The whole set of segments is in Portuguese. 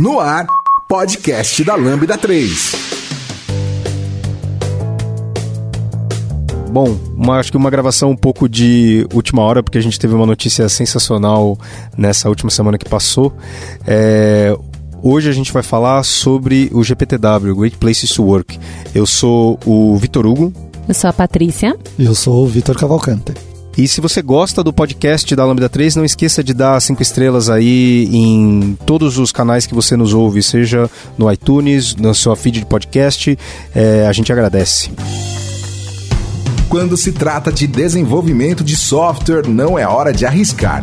No ar, podcast da Lambda 3. Bom, uma, acho que uma gravação um pouco de última hora, porque a gente teve uma notícia sensacional nessa última semana que passou. É, hoje a gente vai falar sobre o GPTW, Great Places to Work. Eu sou o Vitor Hugo. Eu sou a Patrícia. E eu sou o Vitor Cavalcante. E se você gosta do podcast da Lambda 3, não esqueça de dar cinco estrelas aí em todos os canais que você nos ouve, seja no iTunes, no seu feed de podcast. É, a gente agradece. Quando se trata de desenvolvimento de software, não é hora de arriscar.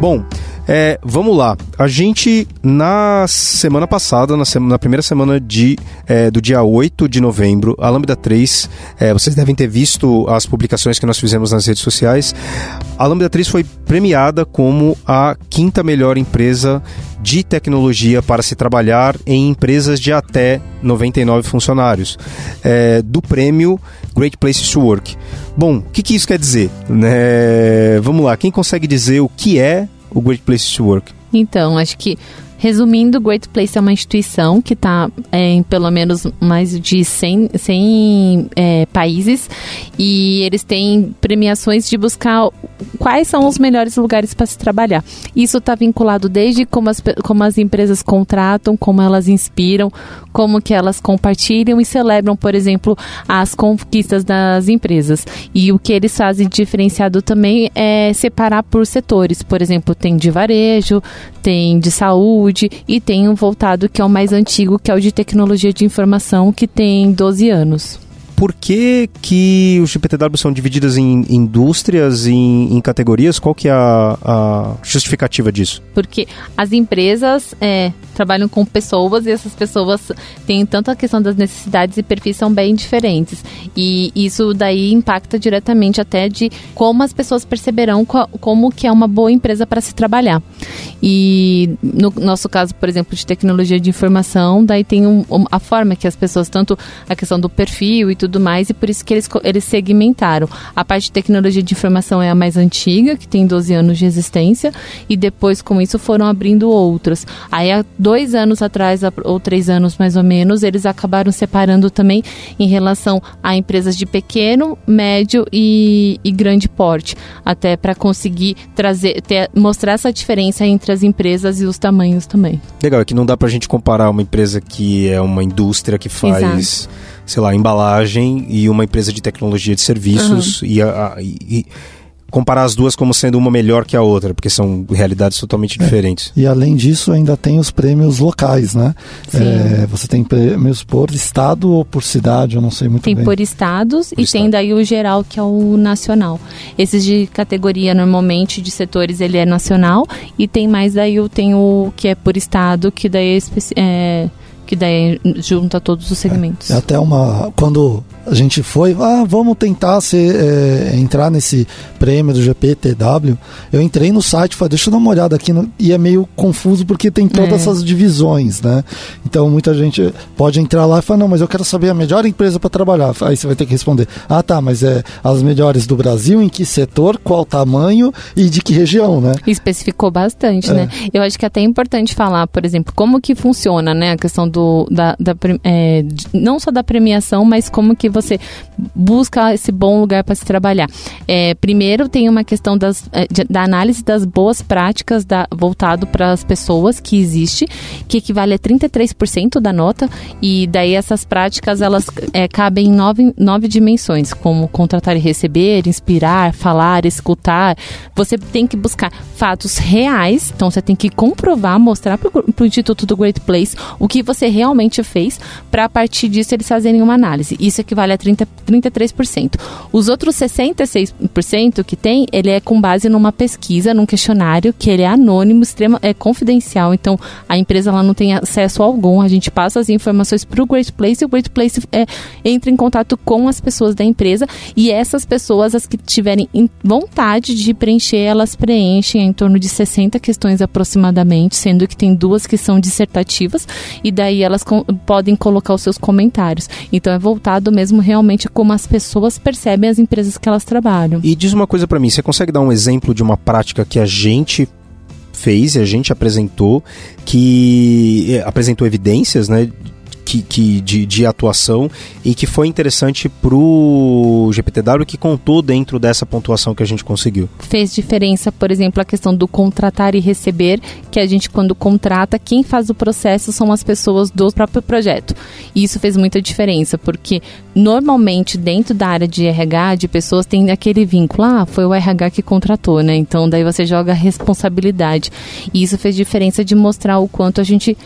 Bom, é, vamos lá. A gente, na semana passada, na, semana, na primeira semana de, é, do dia 8 de novembro, a Lambda 3, é, vocês devem ter visto as publicações que nós fizemos nas redes sociais. A Lambda 3 foi premiada como a quinta melhor empresa de tecnologia para se trabalhar em empresas de até 99 funcionários, é, do prêmio Great Places to Work. Bom, o que, que isso quer dizer? Né? Vamos lá, quem consegue dizer o que é o Great Place to Work? Então, acho que Resumindo, o Great Place é uma instituição que está é, em pelo menos mais de 100, 100 é, países e eles têm premiações de buscar quais são os melhores lugares para se trabalhar. Isso está vinculado desde como as, como as empresas contratam, como elas inspiram, como que elas compartilham e celebram, por exemplo, as conquistas das empresas. E o que eles fazem diferenciado também é separar por setores. Por exemplo, tem de varejo, tem de saúde e tem um voltado que é o mais antigo, que é o de tecnologia de informação, que tem 12 anos por que, que os GPTW são divididas em indústrias, em, em categorias? Qual que é a, a, justificativa disso? Porque as empresas é, trabalham com pessoas e essas pessoas têm tanto a questão das necessidades e perfis são bem diferentes. E isso daí impacta diretamente até de como as pessoas perceberão como que é uma boa empresa para se trabalhar. E no nosso caso, por exemplo, de tecnologia de informação, daí tem um, a forma que as pessoas, tanto a questão do perfil e tudo mais, e por isso que eles, eles segmentaram. A parte de tecnologia de informação é a mais antiga, que tem 12 anos de existência, e depois, com isso, foram abrindo outras. Aí, há dois anos atrás, ou três anos mais ou menos, eles acabaram separando também em relação a empresas de pequeno, médio e, e grande porte, até para conseguir trazer, ter, mostrar essa diferença entre as empresas e os tamanhos também. Legal, é que não dá para a gente comparar uma empresa que é uma indústria que faz. Exato sei lá, embalagem e uma empresa de tecnologia de serviços uhum. e, a, e, comparar as duas como sendo uma melhor que a outra, porque são realidades totalmente é. diferentes. E além disso, ainda tem os prêmios locais, né? É, você tem prêmios por estado ou por cidade, eu não sei muito tem bem. Tem por estados por e estado. tem daí o geral, que é o nacional. Esses de categoria, normalmente, de setores, ele é nacional e tem mais daí, o, tem o que é por estado, que daí é, é que daí junta todos os segmentos. É, é até uma. Quando a gente foi, ah, vamos tentar ser, é, entrar nesse prêmio do GPTW. Eu entrei no site, falei, deixa eu dar uma olhada aqui, no, e é meio confuso porque tem todas é. essas divisões, né? Então muita gente pode entrar lá e falar, não, mas eu quero saber a melhor empresa para trabalhar. Aí você vai ter que responder, ah tá, mas é as melhores do Brasil, em que setor, qual tamanho e de que região, né? Especificou bastante, é. né? Eu acho que é até é importante falar, por exemplo, como que funciona, né, a questão do, da, da é, não só da premiação, mas como que você busca esse bom lugar para se trabalhar. É, primeiro, tem uma questão das, é, da análise das boas práticas da, voltado para as pessoas que existe, que equivale a 33% da nota, e daí essas práticas elas é, cabem em nove, nove dimensões, como contratar e receber, inspirar, falar, escutar. Você tem que buscar fatos reais, então você tem que comprovar, mostrar para o Instituto do Great Place o que você realmente fez, para a partir disso eles fazerem uma análise. Isso equivale trabalha 30, 33%. Os outros 66% que tem, ele é com base numa pesquisa, num questionário, que ele é anônimo, extrema, é confidencial. Então, a empresa ela não tem acesso algum. A gente passa as informações para o Great Place e o Great Place é, entra em contato com as pessoas da empresa e essas pessoas, as que tiverem vontade de preencher, elas preenchem em torno de 60 questões aproximadamente, sendo que tem duas que são dissertativas e daí elas podem colocar os seus comentários. Então é voltado mesmo realmente como as pessoas percebem as empresas que elas trabalham. E diz uma coisa para mim, você consegue dar um exemplo de uma prática que a gente fez e a gente apresentou que eh, apresentou evidências, né, que, que de, de, atuação e que foi interessante pro GPTW que contou dentro dessa pontuação que a gente conseguiu. Fez diferença, por exemplo, a questão do contratar e receber, que a gente quando contrata, quem faz o processo são as pessoas do próprio projeto. E isso fez muita diferença, porque normalmente dentro da área de RH, de pessoas, tem aquele vínculo, ah, foi o RH que contratou, né? Então daí você joga a responsabilidade. E isso fez diferença de mostrar o quanto a gente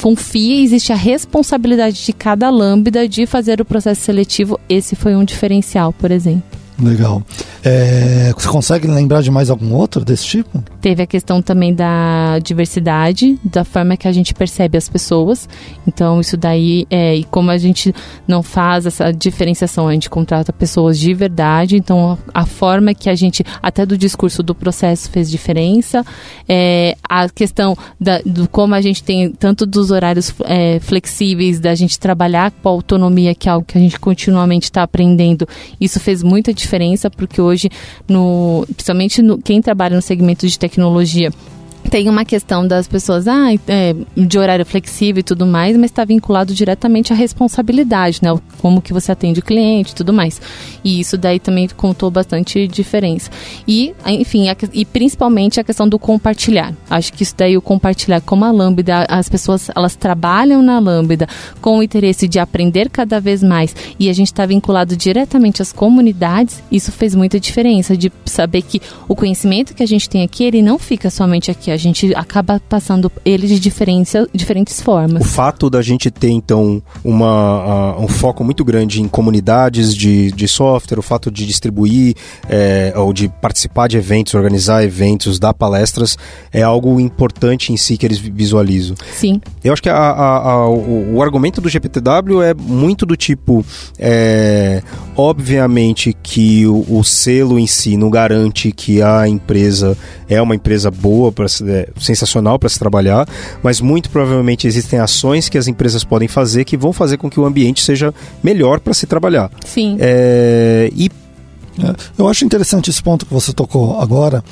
confia existe a responsabilidade de cada lambda de fazer o processo seletivo. Esse foi um diferencial, por exemplo. Legal. É, você consegue lembrar de mais algum outro desse tipo? Teve a questão também da diversidade, da forma que a gente percebe as pessoas. Então, isso daí, é, e como a gente não faz essa diferenciação, a gente contrata pessoas de verdade. Então, a forma que a gente, até do discurso do processo, fez diferença. É, a questão da, do como a gente tem, tanto dos horários é, flexíveis, da gente trabalhar com a autonomia, que é algo que a gente continuamente está aprendendo, isso fez muita diferença, porque hoje, no, principalmente no, quem trabalha no segmento de tecnologia, tem uma questão das pessoas, ah, é, de horário flexível e tudo mais, mas está vinculado diretamente à responsabilidade, né? Como que você atende o cliente e tudo mais. E isso daí também contou bastante diferença. E, enfim, a, e principalmente a questão do compartilhar. Acho que isso daí, o compartilhar como a Lambda, as pessoas, elas trabalham na Lambda com o interesse de aprender cada vez mais e a gente está vinculado diretamente às comunidades, isso fez muita diferença, de saber que o conhecimento que a gente tem aqui, ele não fica somente aqui a gente acaba passando ele de diferentes, diferentes formas. O fato da gente ter, então, uma, uh, um foco muito grande em comunidades de, de software, o fato de distribuir é, ou de participar de eventos, organizar eventos, dar palestras, é algo importante em si que eles visualizam. Sim. Eu acho que a, a, a, o, o, argumento do GPTW é muito do tipo, é, obviamente que o, o selo em si não garante que a empresa é uma empresa boa para é, sensacional para se trabalhar, mas muito provavelmente existem ações que as empresas podem fazer que vão fazer com que o ambiente seja melhor para se trabalhar. Sim. É, e é, eu acho interessante esse ponto que você tocou agora,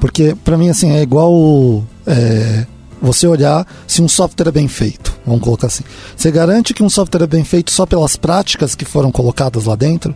porque para mim assim é igual é, você olhar se um software é bem feito. Vamos colocar assim. Você garante que um software é bem feito só pelas práticas que foram colocadas lá dentro?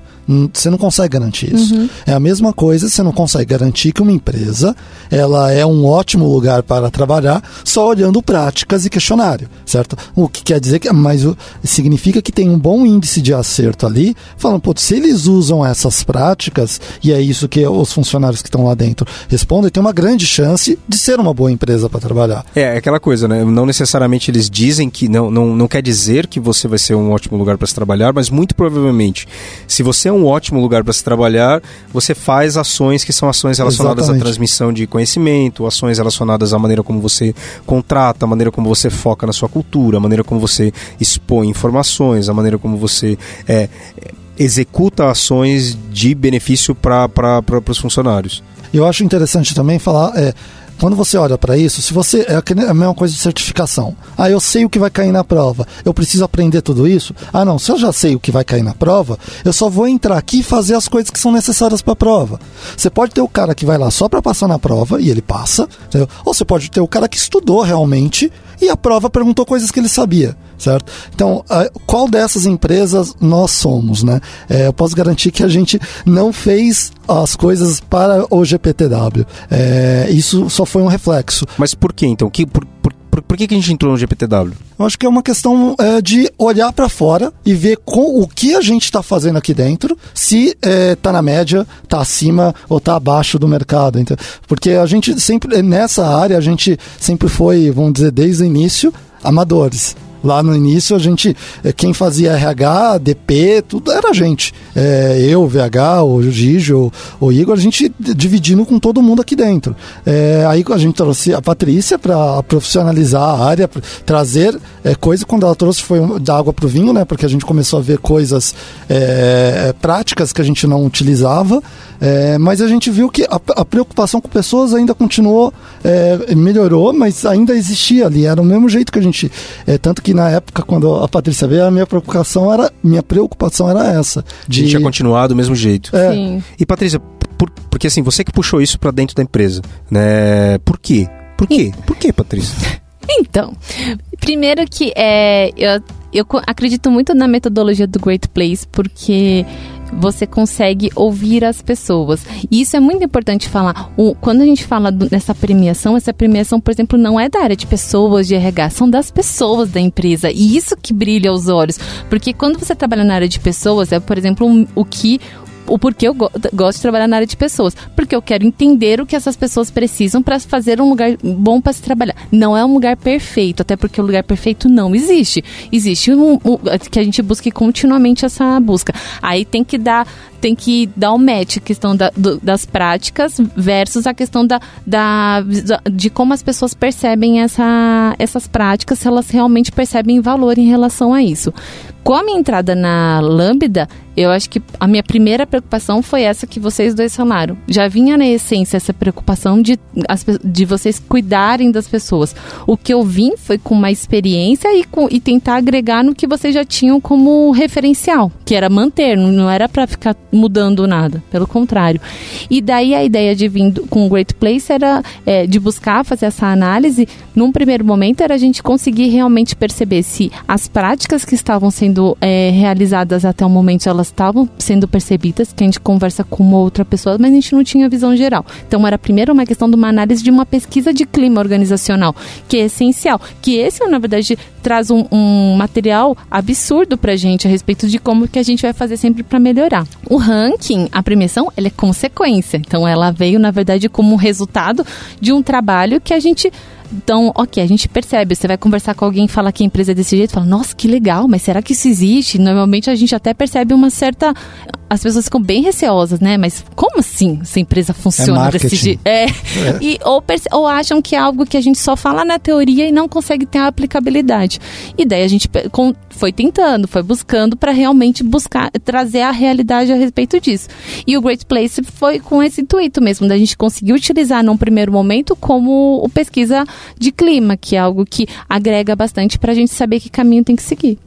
Você não consegue garantir isso. Uhum. É a mesma coisa, você não consegue garantir que uma empresa ela é um ótimo lugar para trabalhar só olhando práticas e questionário, certo? O que quer dizer que, mas significa que tem um bom índice de acerto ali, falando, pô, se eles usam essas práticas e é isso que os funcionários que estão lá dentro respondem, tem uma grande chance de ser uma boa empresa para trabalhar. É, é aquela coisa, né? Não necessariamente eles dizem que não, não, não quer dizer que você vai ser um ótimo lugar para se trabalhar, mas muito provavelmente, se você é um ótimo lugar para se trabalhar, você faz ações que são ações relacionadas Exatamente. à transmissão de conhecimento, ações relacionadas à maneira como você contrata, a maneira como você foca na sua cultura, a maneira como você expõe informações, a maneira como você é, executa ações de benefício para os funcionários. Eu acho interessante também falar. É, quando você olha para isso, se você é a mesma coisa de certificação. Ah, eu sei o que vai cair na prova. Eu preciso aprender tudo isso? Ah, não, se eu já sei o que vai cair na prova, eu só vou entrar aqui e fazer as coisas que são necessárias para a prova. Você pode ter o cara que vai lá só para passar na prova e ele passa, entendeu? ou você pode ter o cara que estudou realmente e a prova perguntou coisas que ele sabia certo? Então, qual dessas empresas nós somos, né? É, eu posso garantir que a gente não fez as coisas para o GPTW. É, isso só foi um reflexo. Mas por que então? Que, por, por, por, por que, que a gente entrou no GPTW? Eu acho que é uma questão é, de olhar para fora e ver com o que a gente está fazendo aqui dentro, se está na média, está acima ou está abaixo do mercado. Então, porque a gente sempre, nessa área, a gente sempre foi, vamos dizer, desde o início, amadores. Lá no início, a gente, eh, quem fazia RH, DP, tudo era a gente. É, eu, VH, o Gigi, o, o, Igor, a gente dividindo com todo mundo aqui dentro. É, aí a gente trouxe a Patrícia para profissionalizar a área, trazer é, coisa. Quando ela trouxe foi da água para o vinho, né? Porque a gente começou a ver coisas é, práticas que a gente não utilizava. Mas a gente viu que a, a, preocupação com pessoas ainda continuou, melhorou, mas ainda existia ali. Era o mesmo jeito que a gente. Tanto que na época, quando a Patrícia veio, a minha preocupação era, minha preocupação era essa. De... A gente tinha continuado do mesmo jeito. É. Sim. E Patrícia, por, porque assim, você que puxou isso para dentro da empresa, né? Por quê? Por quê? Por quê, Patrícia? Então, primeiro que é, eu, eu acredito muito na metodologia do Great Place, porque você consegue ouvir as pessoas. E isso é muito importante falar. O, quando a gente fala do, nessa premiação, essa premiação, por exemplo, não é da área de pessoas de RH, são das pessoas da empresa. E isso que brilha aos olhos. Porque quando você trabalha na área de pessoas, é, por exemplo, o que o porquê eu go gosto de trabalhar na área de pessoas. Porque eu quero entender o que essas pessoas precisam para fazer um lugar bom para se trabalhar. Não é um lugar perfeito, até porque o lugar perfeito não existe. Existe um, um, que a gente busque continuamente essa busca. Aí tem que dar tem que dar um match a questão da, do, das práticas versus a questão da, da, de como as pessoas percebem essa, essas práticas, se elas realmente percebem valor em relação a isso. Com a minha entrada na Lambda, eu acho que a minha primeira preocupação foi essa que vocês dois falaram. Já vinha na essência essa preocupação de, de vocês cuidarem das pessoas. O que eu vim foi com uma experiência e, com, e tentar agregar no que vocês já tinham como referencial, que era manter, não era para ficar mudando nada, pelo contrário. E daí a ideia de vir com o Great Place era é, de buscar fazer essa análise. Num primeiro momento era a gente conseguir realmente perceber se as práticas que estavam sendo é, realizadas até o momento elas estavam sendo percebidas, que a gente conversa com uma outra pessoa, mas a gente não tinha visão geral. Então era primeiro uma questão de uma análise de uma pesquisa de clima organizacional, que é essencial. Que esse, na verdade, traz um, um material absurdo pra gente a respeito de como que a gente vai fazer sempre para melhorar. O ranking, a premiação, ela é consequência. Então ela veio, na verdade, como resultado de um trabalho que a gente então, ok, a gente percebe. Você vai conversar com alguém e fala que a empresa é desse jeito, fala, nossa, que legal, mas será que isso existe? Normalmente a gente até percebe uma certa. As pessoas ficam bem receosas, né? Mas como assim essa empresa funciona é desse jeito? É. é. E, ou, ou acham que é algo que a gente só fala na teoria e não consegue ter a aplicabilidade. E daí a gente foi tentando, foi buscando para realmente buscar, trazer a realidade a respeito disso. E o Great Place foi com esse intuito mesmo, da gente conseguir utilizar num primeiro momento como o pesquisa de clima, que é algo que agrega bastante para a gente saber que caminho tem que seguir.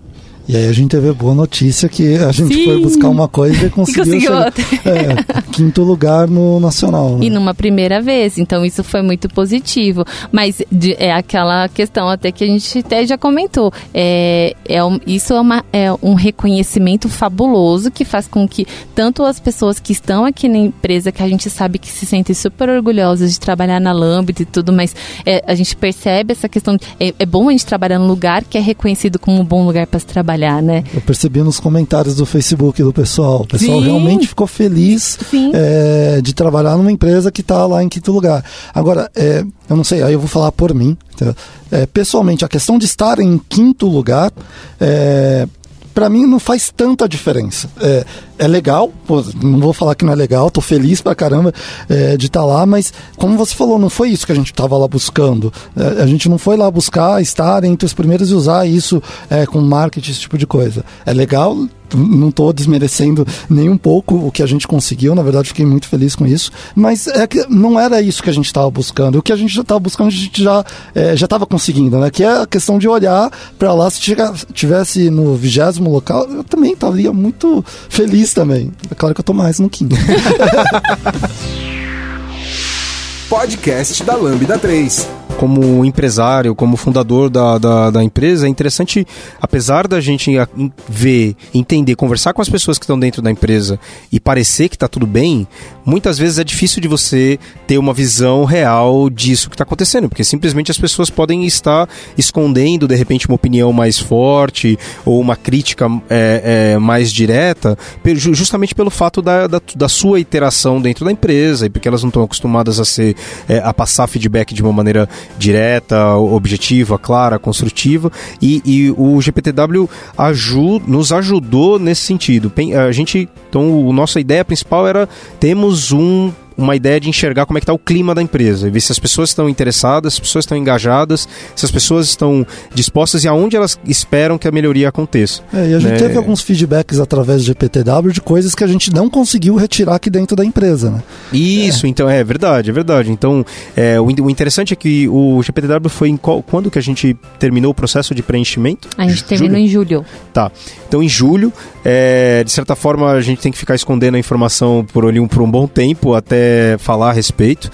E aí a gente teve a boa notícia que a gente Sim. foi buscar uma coisa e conseguiu, e conseguiu outra. É, quinto lugar no nacional. Né? E numa primeira vez, então isso foi muito positivo. Mas de, é aquela questão até que a gente até já comentou. É, é um, isso é, uma, é um reconhecimento fabuloso que faz com que tanto as pessoas que estão aqui na empresa, que a gente sabe que se sentem super orgulhosas de trabalhar na Lambda e tudo, mas é, a gente percebe essa questão. É, é bom a gente trabalhar num lugar que é reconhecido como um bom lugar para se trabalhar trabalhar, né? Eu percebi nos comentários do Facebook do pessoal. O pessoal Sim. realmente ficou feliz é, de trabalhar numa empresa que está lá em quinto lugar. Agora, é, eu não sei, aí eu vou falar por mim. Tá? É, pessoalmente, a questão de estar em quinto lugar é, para mim não faz tanta diferença. É, é legal, pô, não vou falar que não é legal, tô feliz pra caramba é, de estar tá lá, mas como você falou, não foi isso que a gente estava lá buscando. É, a gente não foi lá buscar estar entre os primeiros e usar isso é, com marketing, esse tipo de coisa. É legal, não estou desmerecendo nem um pouco o que a gente conseguiu, na verdade fiquei muito feliz com isso, mas é que não era isso que a gente estava buscando. O que a gente já estava buscando, a gente já é, já estava conseguindo, né? Que é a questão de olhar para lá, se tivesse no vigésimo local, eu também estaria muito feliz também. É claro que eu estou mais no quinto. Podcast da Lambda 3 como empresário, como fundador da, da, da, empresa, é interessante, apesar da gente ver, entender, conversar com as pessoas que estão dentro da empresa e parecer que está tudo bem, muitas vezes é difícil de você ter uma visão real disso que está acontecendo, porque simplesmente as pessoas podem estar escondendo, de repente, uma opinião mais forte ou uma crítica é, é, mais direta, justamente pelo fato da, da, da, sua iteração dentro da empresa e porque elas não estão acostumadas a ser é, a passar feedback de uma maneira direta, objetiva, clara, construtiva. E, e o GPTW ajuda, nos ajudou nesse sentido. A gente, então, a nossa ideia principal era temos um uma ideia de enxergar como é que está o clima da empresa, e ver se as pessoas estão interessadas, se as pessoas estão engajadas, se as pessoas estão dispostas e aonde elas esperam que a melhoria aconteça. É, e a gente né? teve alguns feedbacks através do GPTW de coisas que a gente não conseguiu retirar aqui dentro da empresa, né? Isso, é. então é verdade, é verdade. Então, é, o, o, interessante é que o GPTW foi em qual, quando que a gente terminou o processo de preenchimento? A gente terminou em julho. Tá. Então, em julho, é, de certa forma, a gente tem que ficar escondendo a informação por, ali, por um bom tempo até falar a respeito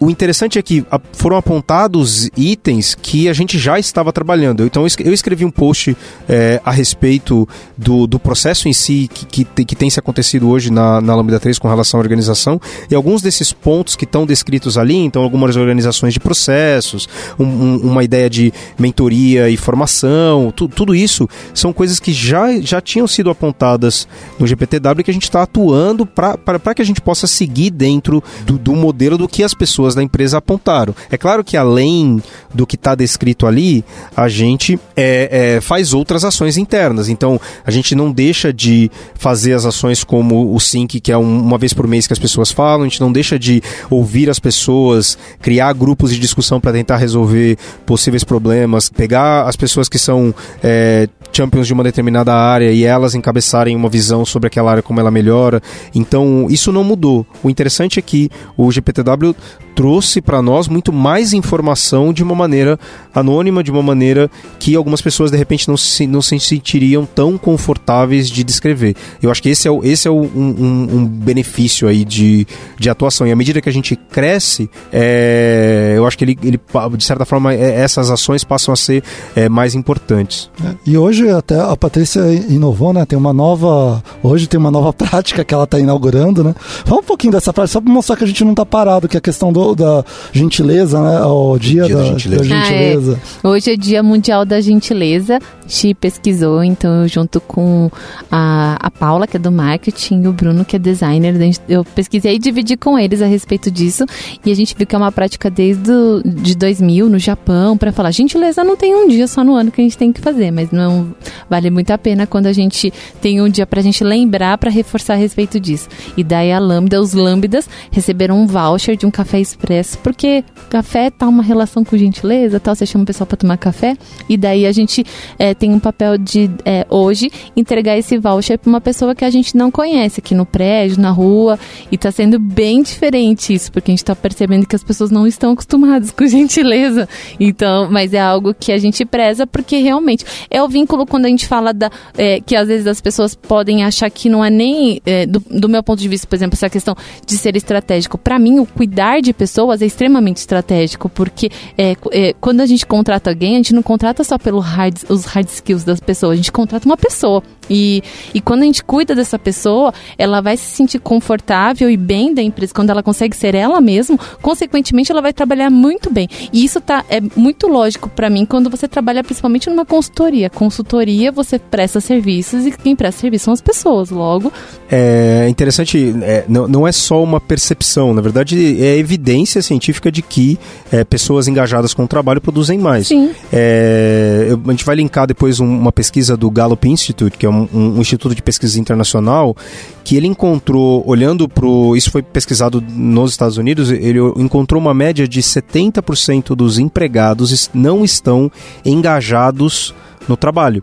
o interessante é que foram apontados itens que a gente já estava trabalhando. Então eu escrevi um post é, a respeito do, do processo em si que, que, que, tem se acontecido hoje na, na Lambda 3 com relação à organização e alguns desses pontos que estão descritos ali, então algumas organizações de processos, um, um, uma ideia de mentoria e formação, tu, tudo isso são coisas que já, já tinham sido apontadas no GPTW que a gente está atuando para que a gente possa seguir dentro do, do modelo do que as pessoas pessoas da empresa apontaram. É claro que além do que está descrito ali, a gente é, é, faz outras ações internas. Então, a gente não deixa de fazer as ações como o Sync, que é um, uma vez por mês que as pessoas falam, a gente não deixa de ouvir as pessoas, criar grupos de discussão para tentar resolver possíveis problemas, pegar as pessoas que são é, champions de uma determinada área e elas encabeçarem uma visão sobre aquela área, como ela melhora. Então, isso não mudou. O interessante é que o GPTW trouxe para nós muito mais informação de uma maneira anônima, de uma maneira que algumas pessoas de repente não se, não se sentiriam tão confortáveis de descrever. Eu acho que esse é, o, esse é o, um, um, benefício aí de, de atuação. E à medida que a gente cresce, é, eu acho que ele, ele, de certa forma, é, essas ações passam a ser é, mais importantes. E hoje até a Patrícia inovou, né? Tem uma nova. Hoje tem uma nova prática que ela está inaugurando, né? Fala um pouquinho dessa prática, só para mostrar que a gente não está parado, que é a questão do, da gentileza, né? O dia, dia da, da, gentileza. Da gentileza. Ah, é. Hoje é Dia Mundial da Gentileza. Ti pesquisou, então, junto com a, a Paula, que é do marketing, e o Bruno, que é designer. Eu pesquisei e dividi com eles a respeito disso. E a gente viu que é uma prática desde do, de 2000 no Japão, para falar: gentileza não tem um dia só no ano que a gente tem que fazer, mas não vale muito a pena quando a gente tem um dia pra gente lembrar, para reforçar a respeito disso. E daí a Lambda, os Lambdas, receberam um voucher de um café expresso, porque café tá uma relação com gentileza, tal, você chama o pessoal para tomar café, e daí a gente é, tem um papel de é, hoje entregar esse voucher para uma pessoa que a gente não conhece aqui no prédio, na rua, e tá sendo bem diferente isso, porque a gente tá percebendo que as pessoas não estão acostumadas com gentileza. Então, mas é algo que a gente preza porque realmente é o vínculo quando a gente fala da é, que às vezes as pessoas podem achar que não é nem é, do, do meu ponto de vista, por exemplo, essa questão de ser estratégico. Para mim, o cuidar de pessoas é extremamente estratégico, porque é, é, quando a gente contrata alguém, a gente não contrata só pelos hard, os hard skills das pessoas, a gente contrata uma pessoa. E, e quando a gente cuida dessa pessoa, ela vai se sentir confortável e bem da empresa, quando ela consegue ser ela mesma, consequentemente ela vai trabalhar muito bem. E isso tá, é muito lógico para mim quando você trabalha principalmente numa consultoria. Consultoria, você presta serviços e quem presta serviço são as pessoas, logo. É interessante, é, não, não é só uma percepção, na verdade é evidência científica de que é, pessoas engajadas com o trabalho produzem mais. Sim. É, a gente vai linkar depois um, uma pesquisa do Gallup Institute, que é um, um, instituto de pesquisa internacional, que ele encontrou, olhando para Isso foi pesquisado nos Estados Unidos, ele encontrou uma média de 70% dos empregados não estão engajados no trabalho.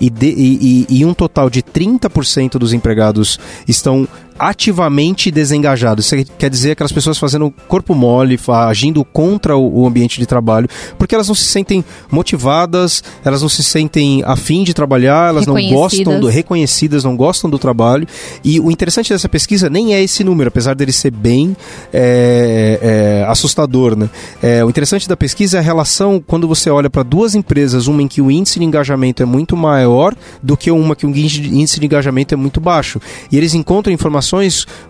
E, de, e, e, um total de 30% dos empregados estão ativamente desengajados. Isso quer dizer aquelas pessoas fazendo corpo mole, agindo contra o ambiente de trabalho, porque elas não se sentem motivadas, elas não se sentem afim de trabalhar, elas não gostam do reconhecidas, não gostam do trabalho. E o interessante dessa pesquisa nem é esse número, apesar dele ser bem é, é, assustador, né? É, o interessante da pesquisa é a relação quando você olha para duas empresas, uma em que o índice de engajamento engajamento é muito maior do que uma que o índice de engajamento é muito baixo. E eles encontram informações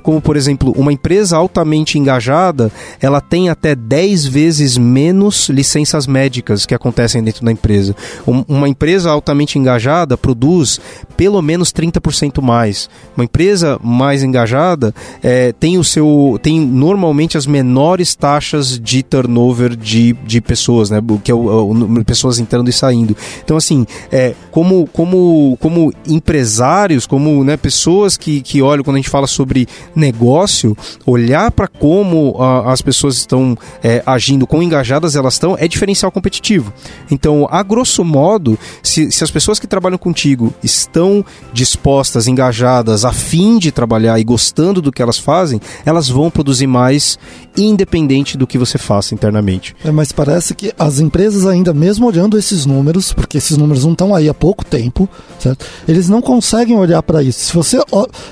como, por exemplo, uma empresa altamente engajada, ela tem até 10 vezes menos licenças médicas que acontecem dentro da empresa. Um, uma empresa altamente engajada produz pelo menos 30% mais. Uma empresa mais engajada é, tem o seu tem normalmente as menores taxas de turnover de, de pessoas, né? Que é o, o pessoas entrando e saindo. Então assim, é, como como como empresários, como né, pessoas que, que olham quando a gente fala sobre negócio, olhar para como a, as pessoas estão é, agindo, quão engajadas elas estão, é diferencial competitivo. Então, a grosso modo, se, se as pessoas que trabalham contigo estão dispostas, engajadas, a fim de trabalhar e gostando do que elas fazem, elas vão produzir mais, independente do que você faça internamente. É, mas parece que as empresas ainda, mesmo olhando esses números, porque esses números não estão aí há pouco tempo, certo? eles não conseguem olhar para isso. Se você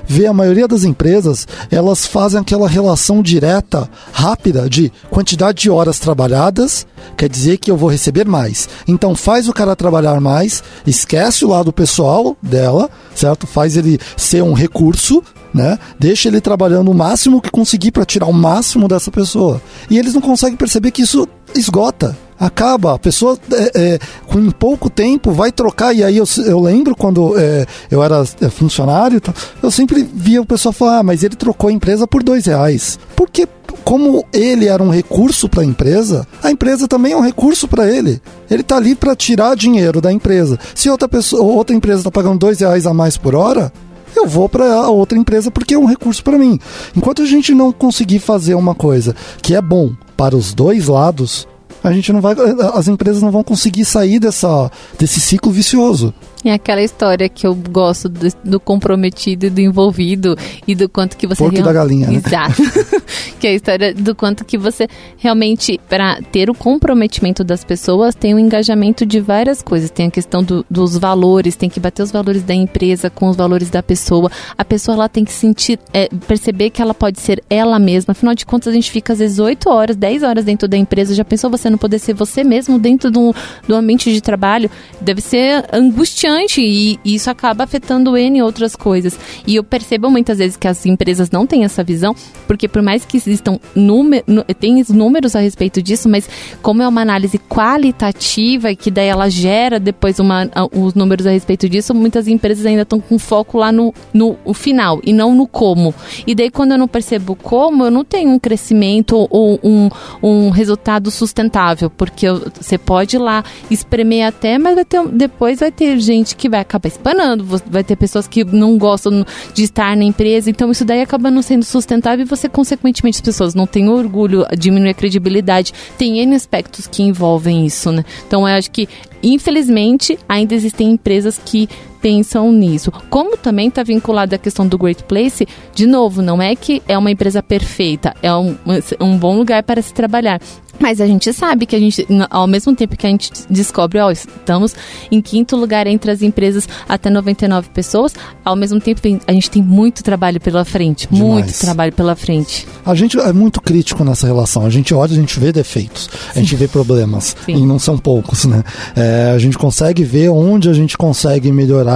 vê a maioria das empresas, elas fazem aquela relação direta, rápida, de quantidade de horas trabalhadas, quer dizer que eu vou receber mais. Então faz o cara trabalhar mais, esquece o lado pessoal dela, certo? Faz ele ser um recurso, né? Deixa ele trabalhando o máximo que conseguir para tirar o máximo dessa pessoa. E eles não conseguem perceber que isso esgota acaba. A pessoa, é, é, com pouco tempo, vai trocar. E aí eu, eu lembro quando é, eu era é, funcionário, eu sempre via o pessoal falar, ah, mas ele trocou a empresa por dois reais. Porque como ele era um recurso para a empresa, a empresa também é um recurso para ele. Ele está ali para tirar dinheiro da empresa. Se outra pessoa, outra empresa está pagando dois reais a mais por hora, eu vou para a outra empresa porque é um recurso para mim. Enquanto a gente não conseguir fazer uma coisa que é bom para os dois lados, a gente não vai, as empresas não vão conseguir sair dessa, desse ciclo vicioso. É aquela história que eu gosto do, do, comprometido e do envolvido e do quanto que você... Porco real... da galinha, né? Exato. que é a história do quanto que você realmente, para ter o comprometimento das pessoas, tem o um engajamento de várias coisas. Tem a questão do, dos valores, tem que bater os valores da empresa com os valores da pessoa. A pessoa lá tem que sentir, é, perceber que ela pode ser ela mesma. Afinal de contas, a gente fica às vezes 8 horas, 10 horas dentro da empresa. Já pensou você não poder ser você mesmo dentro do, do ambiente de trabalho? Deve ser angustiante e, isso acaba afetando N outras coisas. E eu percebo muitas vezes que as empresas não têm essa visão, porque por mais que existam números, tem números a respeito disso, mas como é uma análise qualitativa e que daí ela gera depois uma, os números a respeito disso, muitas empresas ainda estão com foco lá no, no final e não no como. E daí quando eu não percebo como, eu não tenho um crescimento ou um, um resultado sustentável, porque você pode ir lá espremer até, mas ter, depois vai ter gente gente que vai acabar espanando, vai ter pessoas que não gostam de estar na empresa, então isso daí acaba não sendo sustentável e você, consequentemente, as pessoas não têm orgulho, diminui a credibilidade, tem N aspectos que envolvem isso, né? Então eu acho que, infelizmente, ainda existem empresas que pensam nisso. Como também está vinculado à questão do Great Place, de novo, não é que é uma empresa perfeita, é um, um bom lugar para se trabalhar. Mas a gente sabe que a gente, ao mesmo tempo que a gente descobre, ó, estamos em quinto lugar entre as empresas até 99 pessoas, ao mesmo tempo a gente tem muito trabalho pela frente, Demais. muito trabalho pela frente. A gente é muito crítico nessa relação. A gente olha, a gente vê defeitos, a gente vê problemas, Sim. e não são poucos, né? É, a gente consegue ver onde a gente consegue melhorar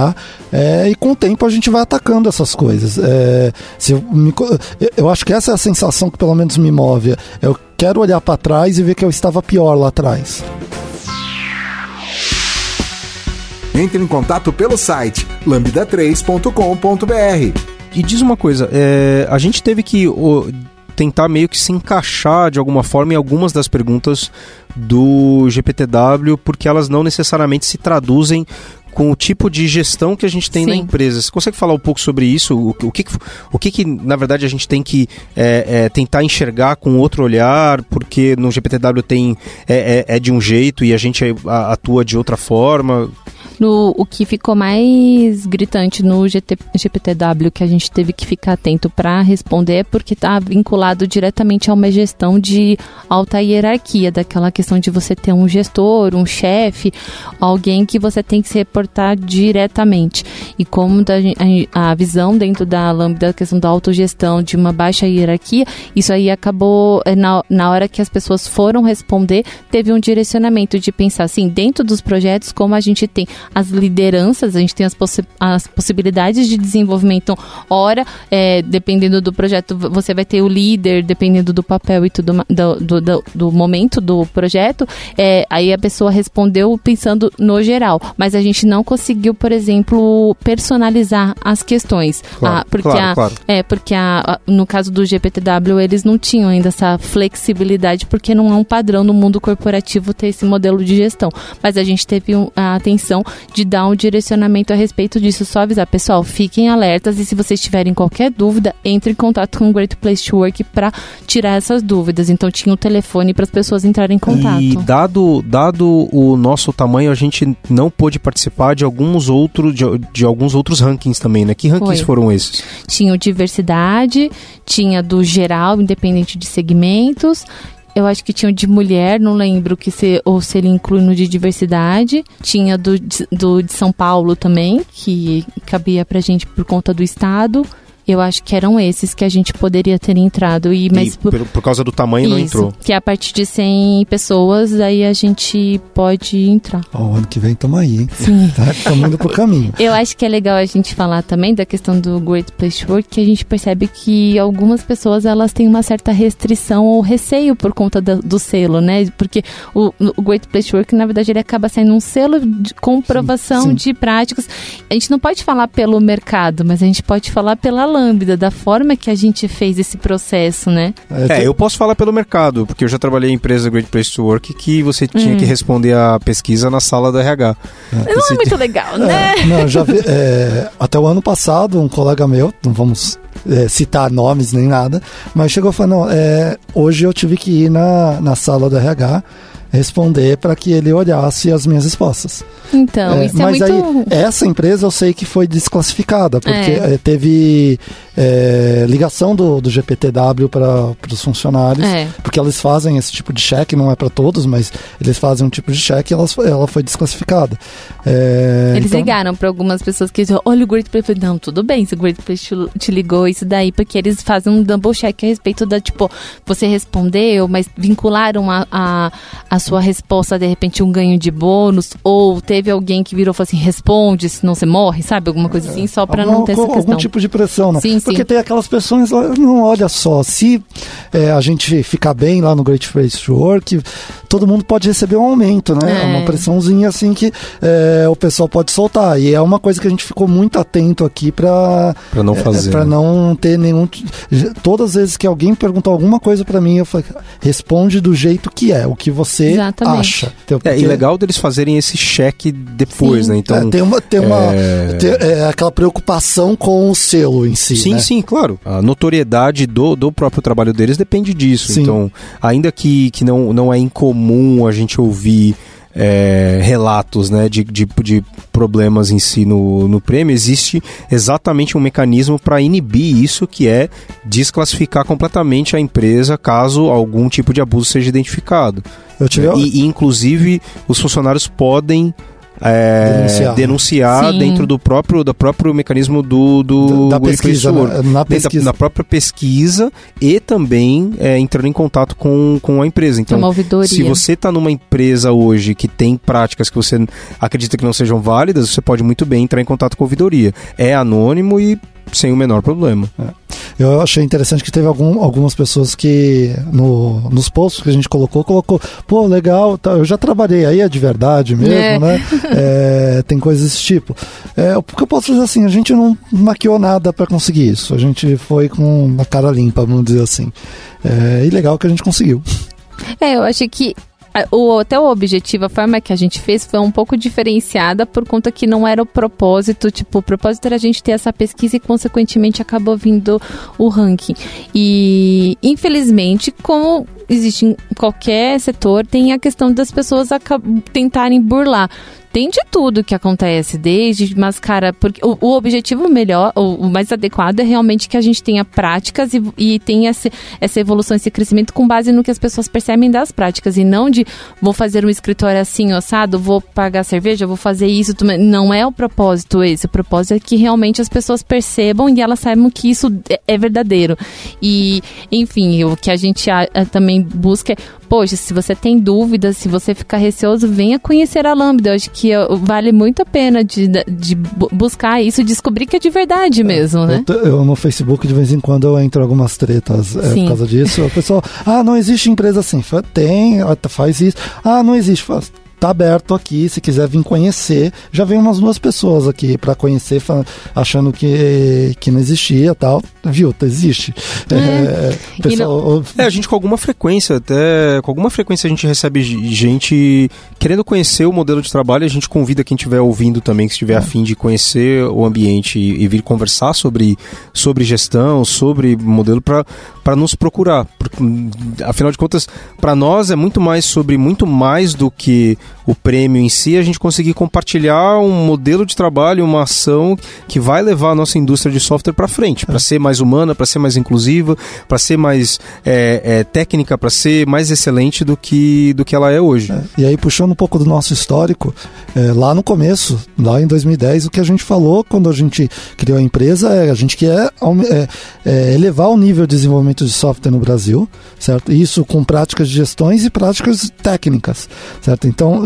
é, e com o tempo a gente vai atacando essas coisas. É, se eu, me, eu acho que essa é a sensação que pelo menos me move. Eu quero olhar para trás e ver que eu estava pior lá atrás. Entre em contato pelo site lambda3.com.br. E diz uma coisa, é, a gente teve que o, tentar meio que se encaixar de alguma forma em algumas das perguntas do GPTW, porque elas não necessariamente se traduzem com o tipo de gestão que a gente tem Sim. na empresa. Você consegue falar um pouco sobre isso? O, o, que, o que, que, na verdade, a gente tem que é, é, tentar enxergar com outro olhar, porque no GPTW tem, é, é, é de um jeito e a gente atua de outra forma? No, o que ficou mais gritante no GT, GPTW que a gente teve que ficar atento para responder é porque está vinculado diretamente a uma gestão de alta hierarquia, daquela questão de você ter um gestor, um chefe, alguém que você tem que se reportar diretamente. E como da, a, a visão dentro da Lambda, a questão da autogestão, de uma baixa hierarquia, isso aí acabou, eh, na, na hora que as pessoas foram responder, teve um direcionamento de pensar assim, dentro dos projetos, como a gente tem as lideranças, a gente tem as, possi as possibilidades de desenvolvimento. Então, ora, é, dependendo do projeto, você vai ter o líder, dependendo do papel e tudo do, do, do, do momento do projeto. É, aí a pessoa respondeu pensando no geral, mas a gente não conseguiu, por exemplo, personalizar as questões. Claro, ah, porque claro, a, claro. É, porque a, a- no caso do GPTW, eles não tinham ainda essa flexibilidade, porque não é um padrão no mundo corporativo ter esse modelo de gestão. Mas a gente teve um- a atenção de dar um direcionamento a respeito disso, só avisar, pessoal, fiquem alertas e se vocês tiverem qualquer dúvida, entre em contato com o Great Place to Work para tirar essas dúvidas. Então tinha o telefone para as pessoas entrarem em contato. E dado, dado o nosso tamanho, a gente não pôde participar de alguns outros de, de alguns outros rankings também, né? Que rankings Foi. foram esses? Tinha o diversidade, tinha do geral, independente de segmentos. Eu acho que tinha o de mulher, não lembro que se, ou se ele inclui no de diversidade. Tinha do, do de São Paulo também, que cabia pra gente por conta do estado. Eu acho que eram esses que a gente poderia ter entrado. E, mas e por, por causa do tamanho não isso, entrou. que a partir de 100 pessoas, aí a gente pode entrar. Ó, o ano que vem tamo aí, hein? Sim. Tá? Indo pro caminho. Eu acho que é legal a gente falar também da questão do Great Place to Work, que a gente percebe que algumas pessoas elas têm uma certa restrição ou receio por conta da- do selo, né? Porque o, o Great Place to Work, na verdade, ele acaba sendo um selo de comprovação Sim, sim. de práticas. A gente não pode falar pelo mercado, mas a gente pode falar pela Lambda, da forma que a gente fez esse processo, né? É, eu posso falar pelo mercado, porque eu já trabalhei em empresa Great Place to Work que você tinha Hum. que responder a pesquisa na sala da RH. Não Você é muito legal, né? É, não, já vi, é, até o ano passado, um colega meu, não vamos é, citar nomes nem nada, mas chegou e falou: não, é, hoje eu tive que ir na, na sala do RH responder para que ele olhasse as minhas respostas. Então, É, isso é mas muito. aí, essa empresa eu sei que foi desclassificada, porque É. eh, teve eh, ligação do, do GPTW para os funcionários, É. porque eles fazem esse tipo de cheque, não é para todos, mas eles fazem um tipo de cheque e elas, ela foi desclassificada. Eles então- ligaram pra algumas pessoas que diziam, olha o Great Place. Não, tudo bem, se o Great Place te, te ligou isso daí, porque eles fazem um double check a respeito da, tipo, você respondeu, mas vincularam a, a, a sua resposta a, de repente, um ganho de bônus, ou teve alguém que virou e falou assim, responde, senão você morre, sabe? Alguma coisa assim, só pra não Algum- ter essa algum questão. tipo de pressão, né? Sim, Porque sim. tem aquelas pessoas, não, olha só, se é, a gente ficar bem lá no Great Place to Work, todo mundo pode receber um aumento, né? É. Uma pressãozinha assim que é, o pessoal pode soltar. E é uma coisa que a gente ficou muito atento aqui para Pra não fazer. para né? não ter nenhum. Todas as vezes que alguém perguntou alguma coisa para mim, eu falei, responde do jeito que é, o que você Exatamente. acha. Então, É, e porque- legal deles fazerem esse cheque depois, Sim. né? Então, é, tem uma, tem uma é, tem, é, aquela preocupação com o selo em si. Sim, né? sim, claro. A notoriedade do, do próprio trabalho deles depende disso. Sim. Então, ainda que, que não, não é incomum a gente ouvir é, relatos né, de, de, de problemas em si no, no prêmio, existe exatamente um mecanismo para inibir isso, que é desclassificar completamente a empresa caso algum tipo de abuso seja identificado. Eu tive, E, e, inclusive, os funcionários podem é, Denunciar. denunciar, Sim. dentro do próprio, do próprio mecanismo do, do da Place pesquisa, né? na da- pesquisa. na própria pesquisa e também é, entrando em contato com, com a empresa. É Então, uma ouvidoria. se você está numa empresa hoje que tem práticas que você acredita que não sejam válidas, você pode muito bem entrar em contato com a ouvidoria. É anônimo e sem o menor problema. Eu achei interessante que teve algum- algumas pessoas que no, nos posts que a gente colocou, colocou, pô, legal, tá, eu já trabalhei aí, é de verdade mesmo, É. né? É, tem coisas desse tipo. É, o que eu posso dizer assim, a gente não maquiou nada para conseguir isso. A gente foi com a cara limpa, vamos dizer assim. É, e legal que a gente conseguiu. É, eu acho que o, até o objetivo, a forma que a gente fez foi um pouco diferenciada por conta que não era o propósito. Tipo, o propósito era a gente ter essa pesquisa e, consequentemente, acabou vindo o ranking. E, infelizmente, como existe em qualquer setor, tem a questão das pessoas tentarem burlar. Tem de tudo que acontece, desde mascara, porque o, o objetivo melhor, o, o mais adequado é realmente que a gente tenha práticas e, e tenha esse, essa evolução, esse crescimento com base no que as pessoas percebem das práticas e não de vou fazer um escritório assim, ossado, vou pagar cerveja, vou fazer isso. Não é o propósito esse. O propósito é que realmente as pessoas percebam e elas saibam que isso é- é verdadeiro. E, enfim, o que a gente a- a- também busca é, poxa, se você tem dúvidas, se você ficar receoso, venha conhecer a Lambda. Eu acho que vale muito a pena de, de buscar isso, descobrir que é de verdade mesmo, né? Eu, eu, no Facebook, de vez em quando, eu entro algumas tretas é, por causa disso. O pessoal, ah, não existe empresa assim. Tem, faz isso. Ah, não existe. Faz tá aberto aqui, se quiser vir conhecer. Já vem umas duas pessoas aqui para conhecer, achando que, que não existia tal. Viu, tá, existe. É, é, pessoal, é, a gente com alguma frequência, até com alguma frequência a gente recebe gente querendo conhecer o modelo de trabalho, a gente convida quem estiver ouvindo também, que estiver é. afim de conhecer o ambiente e, e vir conversar sobre, sobre gestão, sobre modelo para nos procurar. Porque, afinal de contas, para nós é muito mais sobre muito mais do que o prêmio em si, a gente conseguir compartilhar um modelo de trabalho, uma ação que vai levar a nossa indústria de software para frente, para ser mais humana, para ser mais inclusiva, para ser mais é, é, técnica, para ser mais excelente do que, do que ela é hoje. É, e aí, puxando um pouco do nosso histórico, é, lá no começo, lá em 2010, o que a gente falou quando a gente criou a empresa é a gente quer é, é, elevar o nível de desenvolvimento de software no Brasil, certo? Isso com práticas de gestões e práticas técnicas, certo? Então,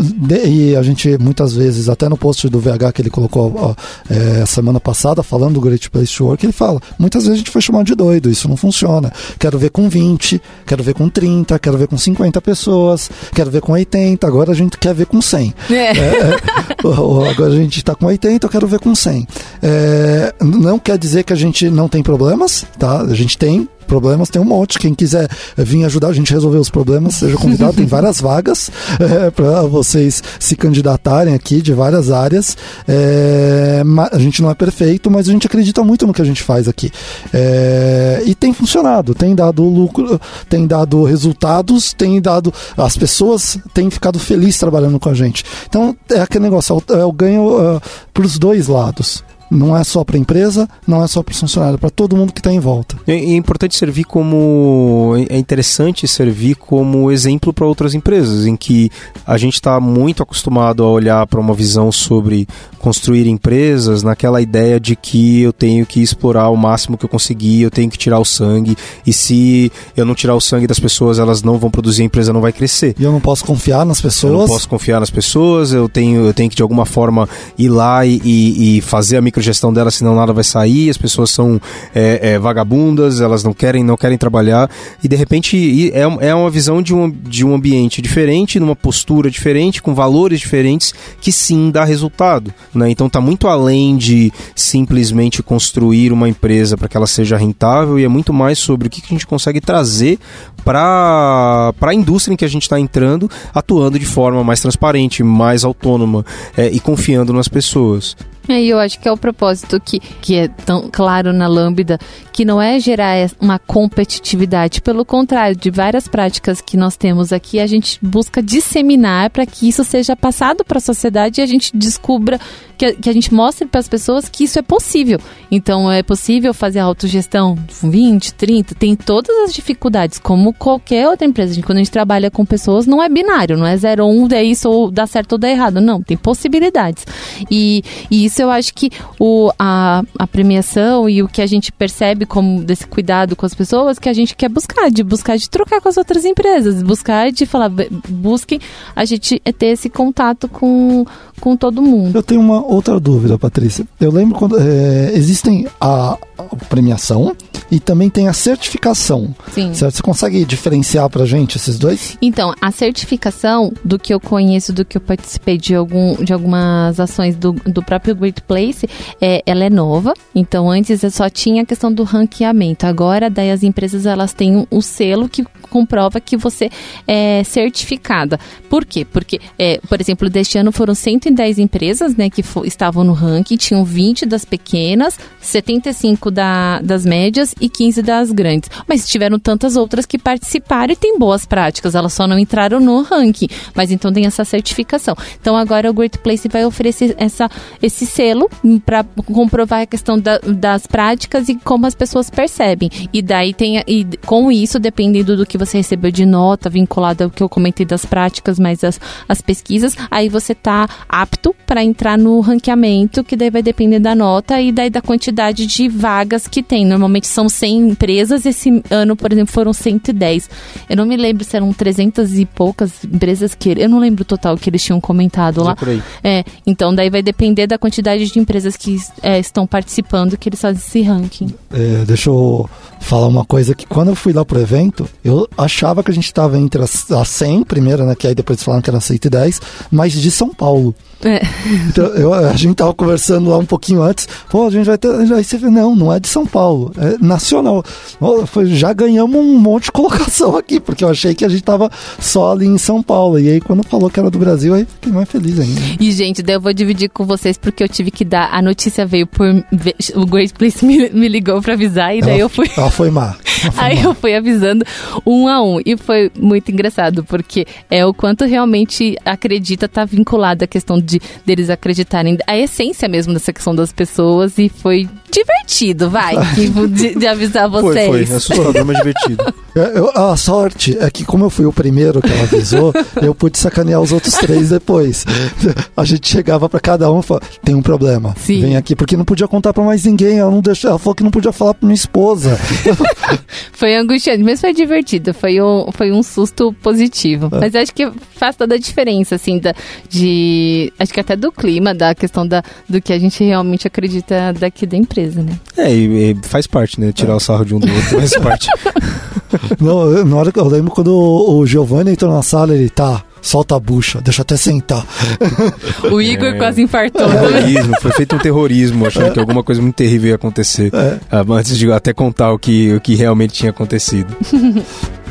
e a gente muitas vezes, até no post do VH que ele colocou ó, é, semana passada, falando do Great Place to Work, ele fala: muitas vezes a gente foi chamado de doido, isso não funciona. Quero ver com 20, quero ver com 30, quero ver com 50 pessoas, quero ver com 80, agora a gente quer ver com 100. É. É, é agora a gente está com 80, eu quero ver com 100. É, não quer dizer que a gente não tem problemas, tá? A gente tem, problemas tem um monte. Quem quiser vir ajudar a gente a resolver os problemas, seja convidado. tem várias vagas é, para vocês se candidatarem aqui de várias áreas. É, a gente não é perfeito, mas a gente acredita muito no que a gente faz aqui. É, e tem funcionado, tem dado lucro, tem dado resultados, tem dado. As pessoas têm ficado felizes trabalhando com a gente. Então é aquele negócio, é o é ganho uh, para os dois lados. Não é só para a empresa, não é só para o funcionário, é para todo mundo que está em volta. É, é, importante servir como. É interessante servir como exemplo para outras empresas, em que a gente está muito acostumado a olhar para uma visão sobre construir empresas, naquela ideia de que eu tenho que explorar o máximo que eu conseguir, eu tenho que tirar o sangue, e se eu não tirar o sangue das pessoas, elas não vão produzir, a empresa não vai crescer. E eu não posso confiar nas pessoas. Eu não posso confiar nas pessoas, eu tenho, eu tenho que de alguma forma ir lá e, e, e fazer a micro gestão dela, senão nada vai sair, as pessoas são é, é, vagabundas, elas não querem, não querem trabalhar, e de repente é, é uma visão de um, de um ambiente diferente, numa postura diferente, com valores diferentes, que sim dá resultado. Né? Então está muito além de simplesmente construir uma empresa para que ela seja rentável, e é muito mais sobre o que, que a gente consegue trazer para a indústria em que a gente está entrando, atuando de forma mais transparente, mais autônoma é, e confiando nas pessoas. É, e eu acho que é o propósito que, que é tão claro na Lambda, que não é gerar uma competitividade, pelo contrário, de várias práticas que nós temos aqui, a gente busca disseminar para que isso seja passado para a sociedade e a gente descubra, que, que a gente mostre para as pessoas que isso é possível. Então, é possível fazer a autogestão 20, 30, tem todas as dificuldades, como qualquer outra empresa. Quando a gente trabalha com pessoas, não é binário, não é 0 ou 1, um, é isso ou dá certo ou dá errado. Não, tem possibilidades. E, e isso eu acho que o, a, a premiação e o que a gente percebe como desse cuidado com as pessoas, que a gente quer buscar, de buscar de trocar com as outras empresas, buscar de falar, busquem a gente ter esse contato com, com todo mundo. Eu tenho uma outra dúvida, Patrícia. Eu lembro quando é, existem a, premiação e também tem a certificação. Sim. Certo? Você consegue diferenciar pra gente esses dois? Então, a certificação, do que eu conheço, do que eu participei de, algum, de algumas ações do, do próprio Great Place, é, ela é nova. Então, antes só tinha a questão do ranqueamento. Agora, daí as empresas elas têm um, um selo que comprova que você é certificada. Por quê? Porque, é, por exemplo, deste ano foram 110 empresas né, que estavam no ranking, tinham 20 das pequenas, 75 da, das médias e 15 das grandes. Mas tiveram tantas outras que participaram e têm boas práticas, elas só não entraram no ranking, mas então tem essa certificação. Então agora o Great Place vai oferecer essa, esse selo para comprovar a questão da, das práticas e como as pessoas percebem. E daí tem e com isso, dependendo do que você recebeu de nota vinculada ao que eu comentei das práticas, mais as, as pesquisas, aí você está apto para entrar no ranqueamento, que daí vai depender da nota e daí da quantidade de vagas que tem. Normalmente são 100 empresas, esse ano, por exemplo, foram 110. Eu não me lembro se eram 300 e poucas empresas que. Eu não lembro o total que eles tinham comentado lá. É, então daí vai depender da quantidade de empresas que é, estão participando que eles fazem esse ranking. É, deixa eu falar uma coisa que quando eu fui lá pro evento, eu achava que a gente estava entre as, as 100 primeiro, né? Que aí depois falaram que era 110, mas de São Paulo. É. Então, eu, a gente tava conversando lá um pouquinho antes, pô, a gente vai ter. Aí você não, não é de São Paulo, é nacional. Já ganhamos um monte de colocação aqui, porque eu achei que a gente tava só ali em São Paulo. E aí, quando falou que era do Brasil, aí fiquei mais feliz ainda. E, gente, daí eu vou dividir com vocês, porque eu tive que dar. A notícia veio por. O Great Place me, me ligou pra avisar, e daí ela, eu fui. Ela foi má. Ela foi aí má. eu fui avisando um a um. E foi muito engraçado, porque é o quanto realmente acredita tá vinculado à questão de deles acreditarem. A essência mesmo dessa questão das pessoas e foi divertido, vai, de, de avisar vocês. Foi, foi assustador, mas divertido. É, eu, a sorte é que como eu fui o primeiro que ela avisou, eu pude sacanear os outros três depois. A gente chegava para cada um e falava, tem um problema, Sim. vem aqui, porque não podia contar para mais ninguém, ela não deixou, ela falou que não podia falar para minha esposa. foi angustiante, mas foi divertido, foi um, foi um susto positivo. É. Mas acho que faz toda a diferença, assim, da, de, acho que até do clima, da questão da, do que a gente realmente acredita daqui da empresa, né? É, e, e faz parte, né? Tirar o sarro de um do outro faz parte. Não, na hora que eu lembro quando o, o Giovanni entrou na sala, ele tá. Solta a bucha, deixa até sentar. O Igor é, quase infartou. Terrorismo, foi feito um terrorismo, achando é. que alguma coisa muito terrível ia acontecer. É. Ah, antes de até contar o que, o que realmente tinha acontecido.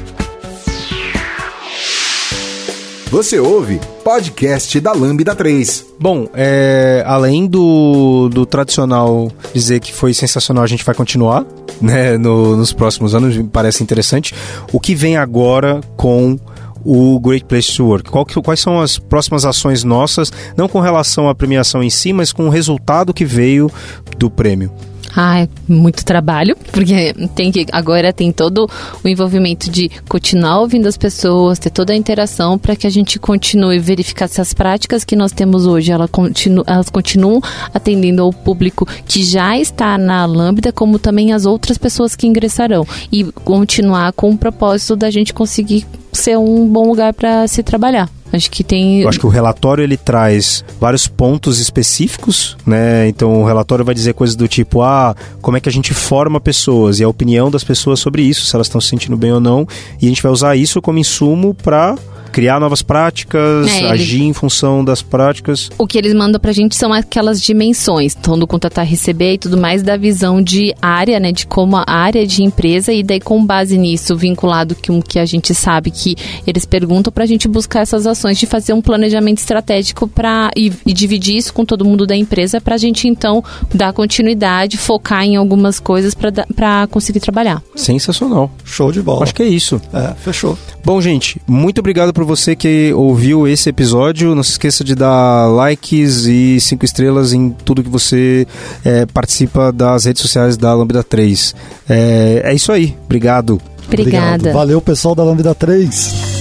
Você ouve podcast da Lambda 3. Bom, é, além do, do tradicional dizer que foi sensacional, a gente vai continuar né, no, nos próximos anos, me parece interessante. O que vem agora com o Great Place to Work? Que, quais são as próximas ações nossas, não com relação à premiação em si, mas com o resultado que veio do prêmio? Ah, é muito trabalho, porque tem que agora tem todo o envolvimento de continuar ouvindo as pessoas, ter toda a interação para que a gente continue verificar se as práticas que nós temos hoje ela continu, elas continuam atendendo ao público que já está na Lambda, como também as outras pessoas que ingressarão e continuar com o propósito da gente conseguir ser um bom lugar para se trabalhar. Acho que tem. Eu acho que o relatório ele traz vários pontos específicos, né? Então o relatório vai dizer coisas do tipo, ah, como é que a gente forma pessoas e a opinião das pessoas sobre isso, se elas estão se sentindo bem ou não, e a gente vai usar isso como insumo para criar novas práticas, é, agir em função das práticas. O que eles mandam pra gente são aquelas dimensões, então do contratar receber e tudo mais da visão de área, né, de como a área de empresa e daí com base nisso, vinculado com o que a gente sabe que eles perguntam pra gente buscar essas ações de fazer um planejamento estratégico para e, e, dividir isso com todo mundo da empresa pra gente então dar continuidade, focar em algumas coisas para conseguir trabalhar. Sensacional. Show de bola. Acho que é isso. É, fechou. Bom, gente, muito obrigado por por você que ouviu esse episódio. Não se esqueça de dar likes e cinco estrelas em tudo que você é, participa das redes sociais da Lambda 3. É, é isso aí. Obrigado. Obrigada. Obrigado. Valeu, pessoal da Lambda 3.